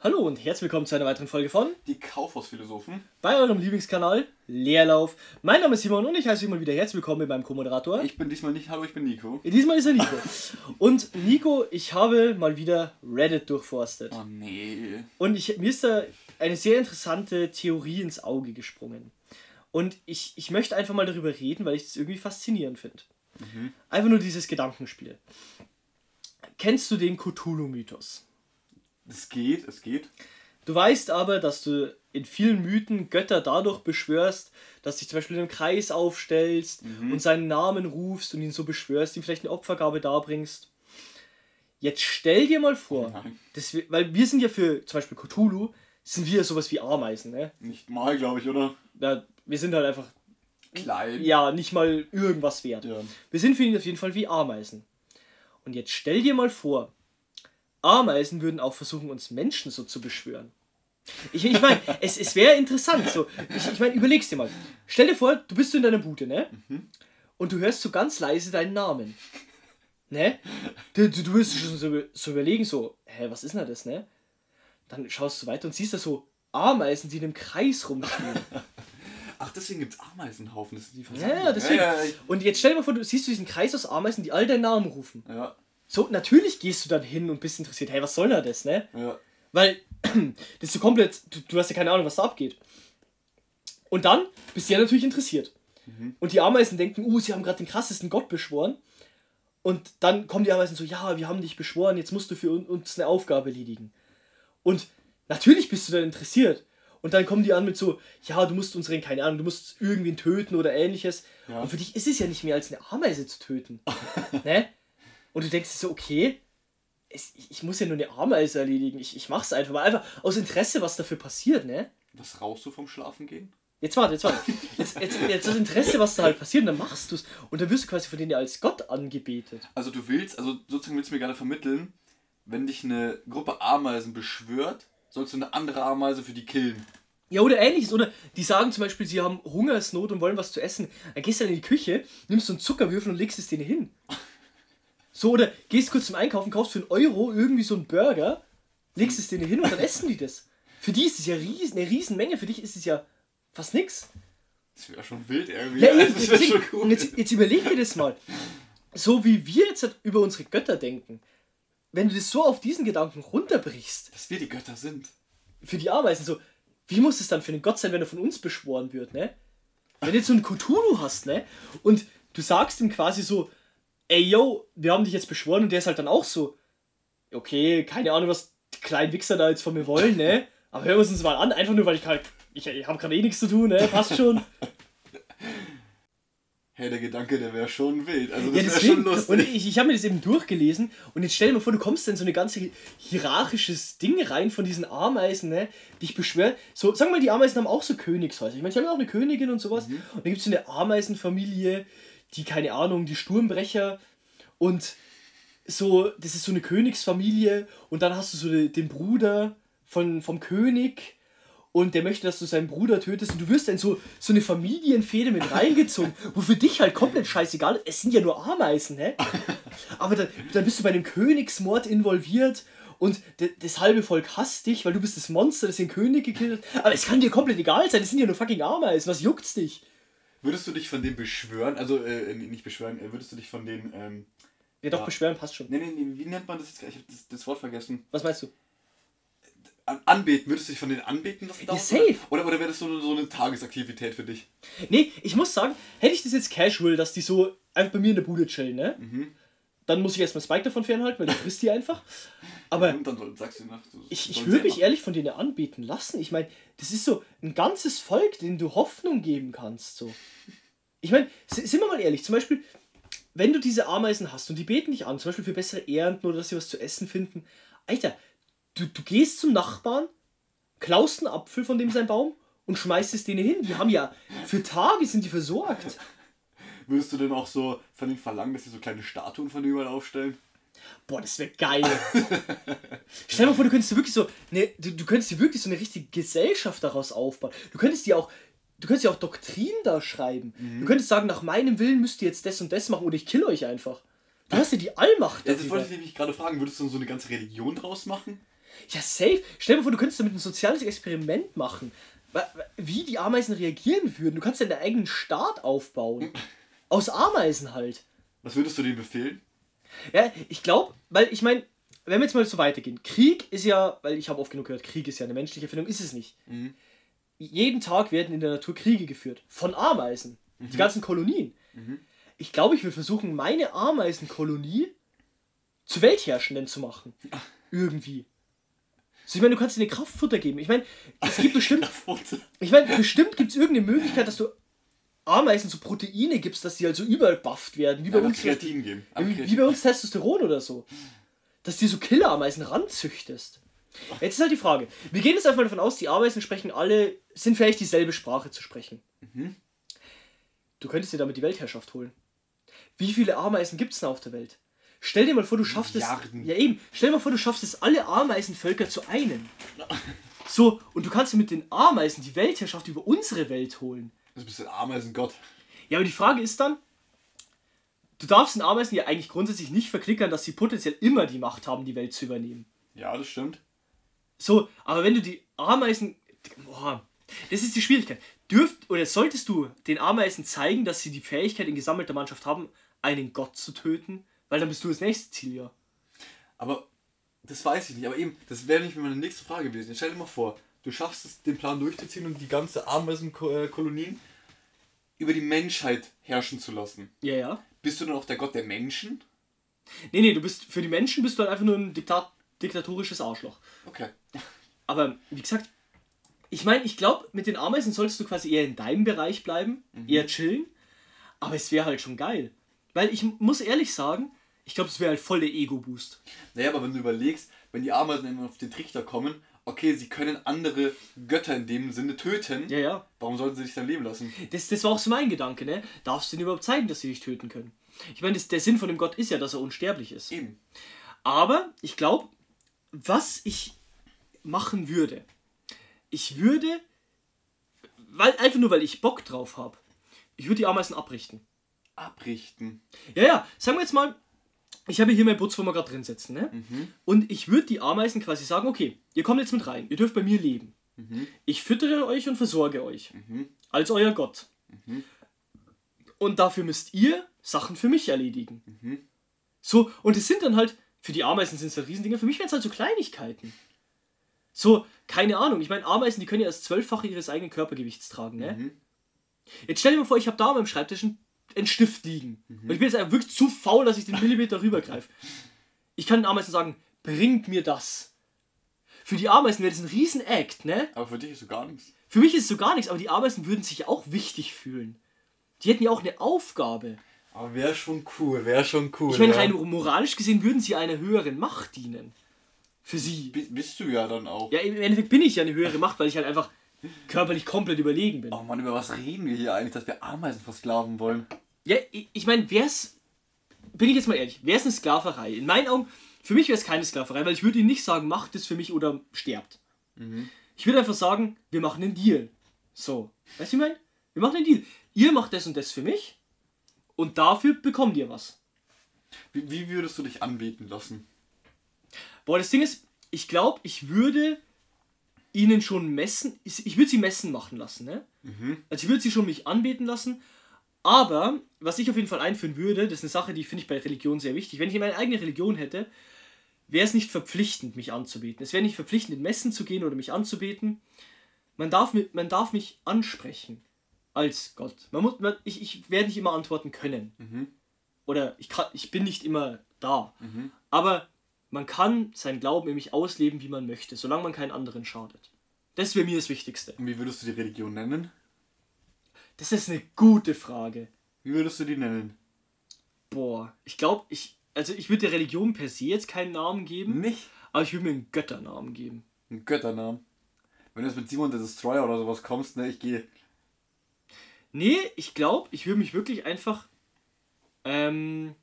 Hallo und herzlich willkommen zu einer weiteren Folge von Die Kaufhausphilosophen. bei eurem Lieblingskanal Leerlauf. Mein Name ist Simon und ich heiße euch mal wieder herzlich willkommen mit meinem Co-Moderator. Ich bin diesmal nicht, hallo, ich bin Nico. Diesmal ist er Nico. Und Nico, ich habe mal wieder Reddit durchforstet. Oh nee. Und ich, mir ist da eine sehr interessante Theorie ins Auge gesprungen. Und ich, ich möchte einfach mal darüber reden, weil ich das irgendwie faszinierend finde. Einfach nur dieses Gedankenspiel. Kennst du den Cthulhu-Mythos? Es geht, es geht. Du weißt aber, dass du in vielen Mythen Götter dadurch beschwörst, dass du dich zum Beispiel in einem Kreis aufstellst und seinen Namen rufst und ihn so beschwörst, ihm vielleicht eine Opfergabe darbringst. Jetzt stell dir mal vor, Nein. dass wir, weil wir sind ja für zum Beispiel Cthulhu, sind wir sowas wie Ameisen, ne? Nicht mal, glaube ich, oder? Ja, wir sind halt einfach, Klein. ja, nicht mal irgendwas wert. Ja. Wir sind für ihn auf jeden Fall wie Ameisen. Und jetzt stell dir mal vor, Ameisen würden auch versuchen, uns Menschen so zu beschwören. Ich, ich meine, es, es wäre interessant. So. Ich, ich meine, überleg's dir mal. Stell dir vor, du bist in deiner Bude, ne? Und du hörst so ganz leise deinen Namen. Ne? Du, du, du wirst schon so, so überlegen, so, hä, was ist denn das, ne? Dann schaust du weiter und siehst da so Ameisen, die in einem Kreis rumspielen. Ach, deswegen gibt es Ameisenhaufen. Das ist die Ja, ja, deswegen. Ja, ja, Und jetzt stell dir mal vor, du siehst du diesen Kreis aus Ameisen, die all deinen Namen rufen. ja, So, natürlich gehst du dann hin und bist interessiert, hey, was soll denn das, ne? ja. Weil, das ist so komplett, du, du hast ja keine Ahnung, was da abgeht. Und dann bist du ja natürlich interessiert. Und die Ameisen denken, uh, sie haben gerade den krassesten Gott beschworen. Und dann kommen die Ameisen so, ja, wir haben dich beschworen, jetzt musst du für un- uns eine Aufgabe erledigen. Und natürlich bist du dann interessiert. Und dann kommen die an mit so, ja, du musst unseren, keine Ahnung, du musst irgendwen töten oder ähnliches. Ja. Und für dich ist es ja nicht mehr als eine Ameise zu töten. ne? Und du denkst so, okay, es, ich, ich muss ja nur eine Ameise erledigen. Ich, ich mach's einfach mal. Einfach aus Interesse, was dafür passiert, ne? Was rauchst du vom Schlafen gehen? Jetzt warte, jetzt warte. Jetzt, jetzt, jetzt das Interesse, was da halt passiert, und dann machst du's. Und dann wirst du quasi von denen ja als Gott angebetet. Also du willst, also sozusagen willst du mir gerade vermitteln, wenn dich eine Gruppe Ameisen beschwört, sollst du eine andere Ameise für die killen. Ja, oder ähnliches. Oder die sagen zum Beispiel, sie haben Hungersnot und wollen was zu essen. Dann gehst du dann in die Küche, nimmst so einen Zuckerwürfel und legst es denen hin. So, oder gehst kurz zum Einkaufen, kaufst für einen Euro irgendwie so einen Burger, legst es denen hin und dann essen die das. Für die ist es ja riesen, eine Riesenmenge, für dich ist es ja fast nix. Das wäre schon wild irgendwie. Ja, eben, das wäre schon Und cool. jetzt, jetzt überleg dir das mal. So wie wir jetzt halt über unsere Götter denken, wenn du das so auf diesen Gedanken runterbrichst, Dass wir die Götter sind. für die Ameisen, so, wie muss es dann für einen Gott sein, wenn er von uns beschworen wird, ne? Wenn du jetzt so einen Cthulhu hast, ne? Und du sagst ihm quasi so, ey yo, wir haben dich jetzt beschworen und der ist halt dann auch so, okay, keine Ahnung, was die kleinen Wichser da jetzt von mir wollen, ne? Aber hören wir es uns mal an, einfach nur, weil ich halt, ich, ich habe gerade eh nichts zu tun, ne? Passt schon. Hey, der Gedanke, der wäre schon wild. Also Ja, das wäre schon lustig. Und ich, ich habe mir das eben durchgelesen und jetzt stell dir mal vor, du kommst da in so eine ganze hierarchisches Ding rein von diesen Ameisen, ne? Die ich beschwöre. So, sagen wir mal, die Ameisen haben auch so Königshäuser. Ich meine, sie haben ja auch eine Königin und sowas. Und dann gibt es so eine Ameisenfamilie, die, keine Ahnung, die Sturmbrecher und so, das ist so eine Königsfamilie und dann hast du so den, Bruder von, vom König und der möchte, dass du seinen Bruder tötest und du wirst dann so, so eine Familienfehde mit reingezogen, wo für dich halt komplett scheißegal ist. Es sind ja nur Ameisen, ne? Aber dann, dann bist du bei einem Königsmord involviert und das halbe Volk hasst dich, weil du bist das Monster, das den König gekillt hat. Aber es kann dir komplett egal sein, das sind ja nur fucking Ameisen, was juckt's dich? Würdest du dich von denen beschwören? Also, äh, nicht beschwören, äh, würdest du dich von denen, ähm, Ja doch, Ja. beschweren passt schon. nee, nee, nee, wie nennt man das jetzt? Ich hab das, das Wort vergessen. Was meinst du? An, anbeten, würdest du dich von denen anbeten lassen? Ja, safe. Oder, oder wäre das so, so eine Tagesaktivität für dich? Nee, ich muss sagen, hätte ich das jetzt casual, dass die so einfach bei mir in der Bude chillen, ne? Mhm. Dann muss ich erstmal Spike davon fernhalten, weil der frisst die einfach. Aber du nach. ich, ich würde mich machen. ehrlich von denen anbeten lassen. Ich meine, das ist so ein ganzes Volk, dem du Hoffnung geben kannst. So. Ich meine, si- sind wir mal ehrlich, zum Beispiel, wenn du diese Ameisen hast und die beten dich an, zum Beispiel für bessere Ernten oder dass sie was zu essen finden, Alter, du, du gehst zum Nachbarn, klaust einen Apfel von dem sein Baum und schmeißt es denen hin. Die haben ja, für Tage sind die versorgt. Würdest du denn auch so von denen verlangen, dass sie so kleine Statuen von dir überall aufstellen? Boah, das wäre geil. Stell dir mal vor, du könntest dir wirklich so, ne, du, du könntest dir wirklich so eine richtige Gesellschaft daraus aufbauen. Du könntest dir auch, du könntest dir auch Doktrinen da schreiben. Du könntest sagen, nach meinem Willen müsst ihr jetzt das und das machen oder ich kill euch einfach. Du hast ja die Allmacht Ja, das darüber. wollte ich nämlich gerade fragen. Würdest du so eine ganze Religion draus machen? Ja, safe. Stell dir mal vor, du könntest damit ein soziales Experiment machen. Wie die Ameisen reagieren würden. Du kannst ja deinen eigenen Staat aufbauen. Aus Ameisen halt. Was würdest du denen befehlen? Ja, ich glaube, weil ich meine, wenn wir jetzt mal so weitergehen, Krieg ist ja, weil ich habe oft genug gehört, Krieg ist ja eine menschliche Erfindung, ist es nicht. Mhm. Jeden Tag werden in der Natur Kriege geführt. Von Ameisen. Die Mhm. ganzen Kolonien. Ich glaube, ich würde versuchen, meine Ameisenkolonie zu Weltherrschenden zu machen. Irgendwie. So, ich meine, du kannst ihnen Kraftfutter geben. Ich meine, es gibt bestimmt, ich meine, bestimmt gibt es irgendeine Möglichkeit, dass du Ameisen so Proteine gibst, dass die halt so überbufft werden. Wie bei uns. Kreatin geben. wie, wie bei uns Testosteron oder so. Dass dir so Killerameisen ranzüchtest. Jetzt ist halt die Frage. Wir gehen jetzt einfach davon aus, die Ameisen sprechen alle, sind vielleicht dieselbe Sprache zu sprechen. Mhm. Du könntest dir damit die Weltherrschaft holen. Wie viele Ameisen gibt es denn auf der Welt? Stell dir mal vor, du schaffst Milliarden. es. Ja, eben. Stell dir mal vor, du schaffst es, alle Ameisenvölker zu einen. So, und du kannst dir mit den Ameisen die Weltherrschaft über unsere Welt holen. Das ist ein Ameisengott. Ja, aber die Frage ist dann, du darfst den Ameisen ja eigentlich grundsätzlich nicht verklickern, dass sie potenziell immer die Macht haben, die Welt zu übernehmen. Ja, das stimmt. So, aber wenn du die Ameisen. Boah, das ist die Schwierigkeit. Dürft oder solltest du den Ameisen zeigen, dass sie die Fähigkeit in gesammelter Mannschaft haben, einen Gott zu töten? Weil dann bist du das nächste Ziel, ja. Aber das weiß ich nicht. Aber eben, das wäre nicht meine nächste Frage gewesen. Stell dir mal vor, du schaffst es, den Plan durchzuziehen und die ganze Ameisenkolonien über die Menschheit herrschen zu lassen. Ja, ja. Bist du dann auch der Gott der Menschen? Nee, nee, du bist für die Menschen bist du halt einfach nur ein Diktat, diktatorisches Arschloch. Okay. Aber wie gesagt, ich meine, ich glaube, mit den Ameisen solltest du quasi eher in deinem Bereich bleiben, eher chillen. Aber es wäre halt schon geil. Weil ich muss ehrlich sagen, ich glaube, es wäre halt voll der Ego-Boost. Naja, aber wenn du überlegst, wenn die Ameisen immer auf den Trichter kommen, okay, sie können andere Götter in dem Sinne töten, Ja, ja. warum sollten sie sich dann leben lassen? Das, das war auch so mein Gedanke, ne? Darfst du denen überhaupt zeigen, dass sie dich töten können? Ich meine, das- der Sinn von dem Gott ist ja, dass er unsterblich ist. Eben. Aber ich glaube, was ich machen würde, ich würde, weil einfach nur weil ich Bock drauf habe, ich würde die Ameisen abrichten. Abrichten. Ja, ja, sagen wir jetzt mal, ich habe hier wo wir gerade drin sitzen, ne? Und ich würde die Ameisen quasi sagen, okay, ihr kommt jetzt mit rein, ihr dürft bei mir leben. Ich füttere euch und versorge euch. Als euer Gott. Und dafür müsst ihr Sachen für mich erledigen. So, und es sind dann halt, für die Ameisen sind es halt Riesendinger, für mich wären es halt so Kleinigkeiten. So, keine Ahnung, ich meine, Ameisen, die können ja das Zwölffache ihres eigenen Körpergewichts tragen, ne? Jetzt stell dir mal vor, ich habe da an meinem Schreibtisch einen, einen Stift liegen. Und ich bin jetzt einfach wirklich zu faul, dass ich den Millimeter rübergreife. Ich kann den Ameisen sagen, bringt mir das. Für die Ameisen wäre das ein riesen Act, ne? Aber für dich ist so gar nichts. Für mich ist es so gar nichts, aber die Ameisen würden sich auch wichtig fühlen. Die hätten ja auch eine Aufgabe. Aber wäre schon cool, wäre schon cool. Ich meine, ja. rein moralisch gesehen würden sie einer höheren Macht dienen. Für sie. Bi- Bist du ja dann auch. Ja, im Endeffekt bin ich ja eine höhere Macht, weil ich halt einfach körperlich komplett überlegen bin. Oh Mann, über was reden wir hier eigentlich, dass wir Ameisen versklaven wollen? Ja, ich, meine, wär's. Bin ich jetzt mal ehrlich, wär's eine Sklaverei? In meinen Augen, für mich wäre es keine Sklaverei, weil ich würde ihnen nicht sagen, macht es für mich oder sterbt. Ich würde einfach sagen, wir machen einen Deal. So. Weißt du, ich meine? Wir machen einen Deal. Ihr macht das und das für mich und dafür bekommt ihr was. Wie, wie würdest du dich anbeten lassen? Boah, das Ding ist, ich glaube, ich würde ihnen schon messen, ich ich würde sie messen machen lassen, ne? Also ich würde sie schon mich anbeten lassen, aber was ich auf jeden Fall einführen würde, das ist eine Sache, die finde ich bei Religion sehr wichtig. Wenn ich meine eigene Religion hätte, wäre es nicht verpflichtend, mich anzubeten. Es wäre nicht verpflichtend, in Messen zu gehen oder mich anzubeten. Man darf, man darf mich ansprechen als Gott. Man muss, man, ich, ich werde nicht immer antworten können. Oder ich, kann, ich bin nicht immer da. Aber man kann seinen Glauben in mich ausleben, wie man möchte, solange man keinen anderen schadet. Das wäre mir das Wichtigste. Und wie würdest du die Religion nennen? Das ist eine gute Frage. Wie würdest du die nennen? Boah, ich glaube, ich, also ich würde der Religion per se jetzt keinen Namen geben, Nicht? aber ich würde mir einen Götternamen geben. Ein Götternamen. Wenn du jetzt mit Simon der Destroyer oder sowas kommst, ne, ich gehe. Nee, ich glaube, ich würde mich wirklich einfach. Ähm.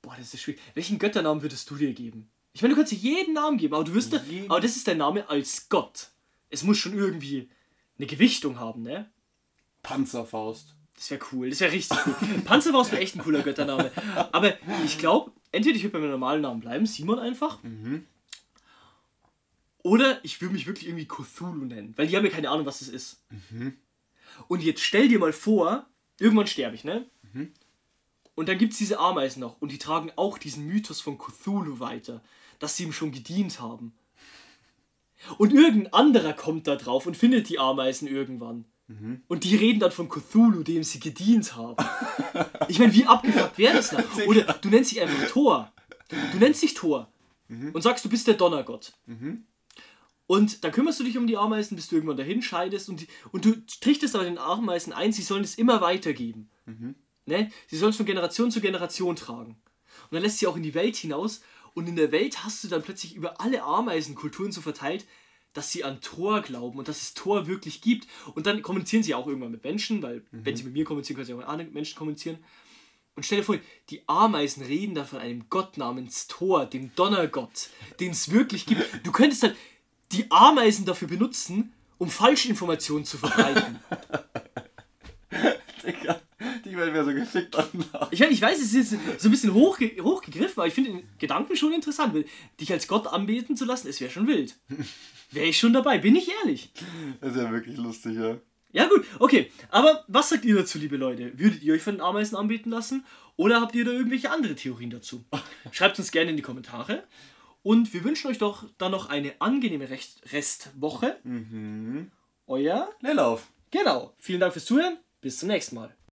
Boah, das ist schwierig. Welchen Götternamen würdest du dir geben? Ich meine, du kannst dir jeden Namen geben, aber du wirst. da-? Aber das ist dein Name als Gott. Es muss schon irgendwie eine Gewichtung haben, ne? Panzerfaust. Das wäre cool, das wäre richtig cool. Panzerfaust wäre echt ein cooler Göttername. Aber ich glaube, entweder ich würde bei meinem normalen Namen bleiben, Simon einfach. Oder ich würde mich wirklich irgendwie Cthulhu nennen, weil die haben ja keine Ahnung, was das ist. Und jetzt stell dir mal vor, irgendwann sterbe ich, ne? Und dann gibt es diese Ameisen noch und die tragen auch diesen Mythos von Cthulhu weiter, dass sie ihm schon gedient haben. Und irgendein anderer kommt da drauf und findet die Ameisen irgendwann. Und die reden dann von Cthulhu, dem sie gedient haben. Ich meine, wie abgefuckt wäre das noch? Oder du nennst dich einfach Thor. Du, du nennst dich Thor und sagst, du bist der Donnergott. Und dann kümmerst du dich um die Ameisen, bis du irgendwann dahin scheidest und, die, und du trichtest aber den Ameisen ein, sie sollen es immer weitergeben. Ne? Sie sollen es von Generation zu Generation tragen. Und dann lässt sie auch in die Welt hinaus und in der Welt hast du dann plötzlich über alle Ameisenkulturen so verteilt, dass sie an Thor glauben und dass es Thor wirklich gibt. Und dann kommunizieren sie auch irgendwann mit Menschen, weil wenn sie mit mir kommunizieren, können sie auch mit anderen Menschen kommunizieren. Und stell dir vor, die Ameisen reden da von einem Gott namens Thor, dem Donnergott, den es wirklich gibt. Du könntest dann die Ameisen dafür benutzen, um Falschinformationen zu verbreiten. Digga, die Welt wäre so gefickt danach. Ich, meine, ich weiß, es ist so ein bisschen hochge hochgegriffen, aber ich finde den Gedanken schon interessant. weil Dich als Gott anbeten zu lassen, es wäre schon wild. Wäre ich schon dabei, bin ich ehrlich. Das ist ja wirklich lustig, ja. Ja gut, okay. Aber was sagt ihr dazu, liebe Leute? Würdet ihr euch von den Ameisen anbeten lassen? Oder habt ihr da irgendwelche andere Theorien dazu? Schreibt uns gerne in die Kommentare. Und wir wünschen euch doch dann noch eine angenehme Rest Restwoche. Euer. Leerlauf. Genau. Vielen Dank fürs Zuhören. Bis zum nächsten Mal.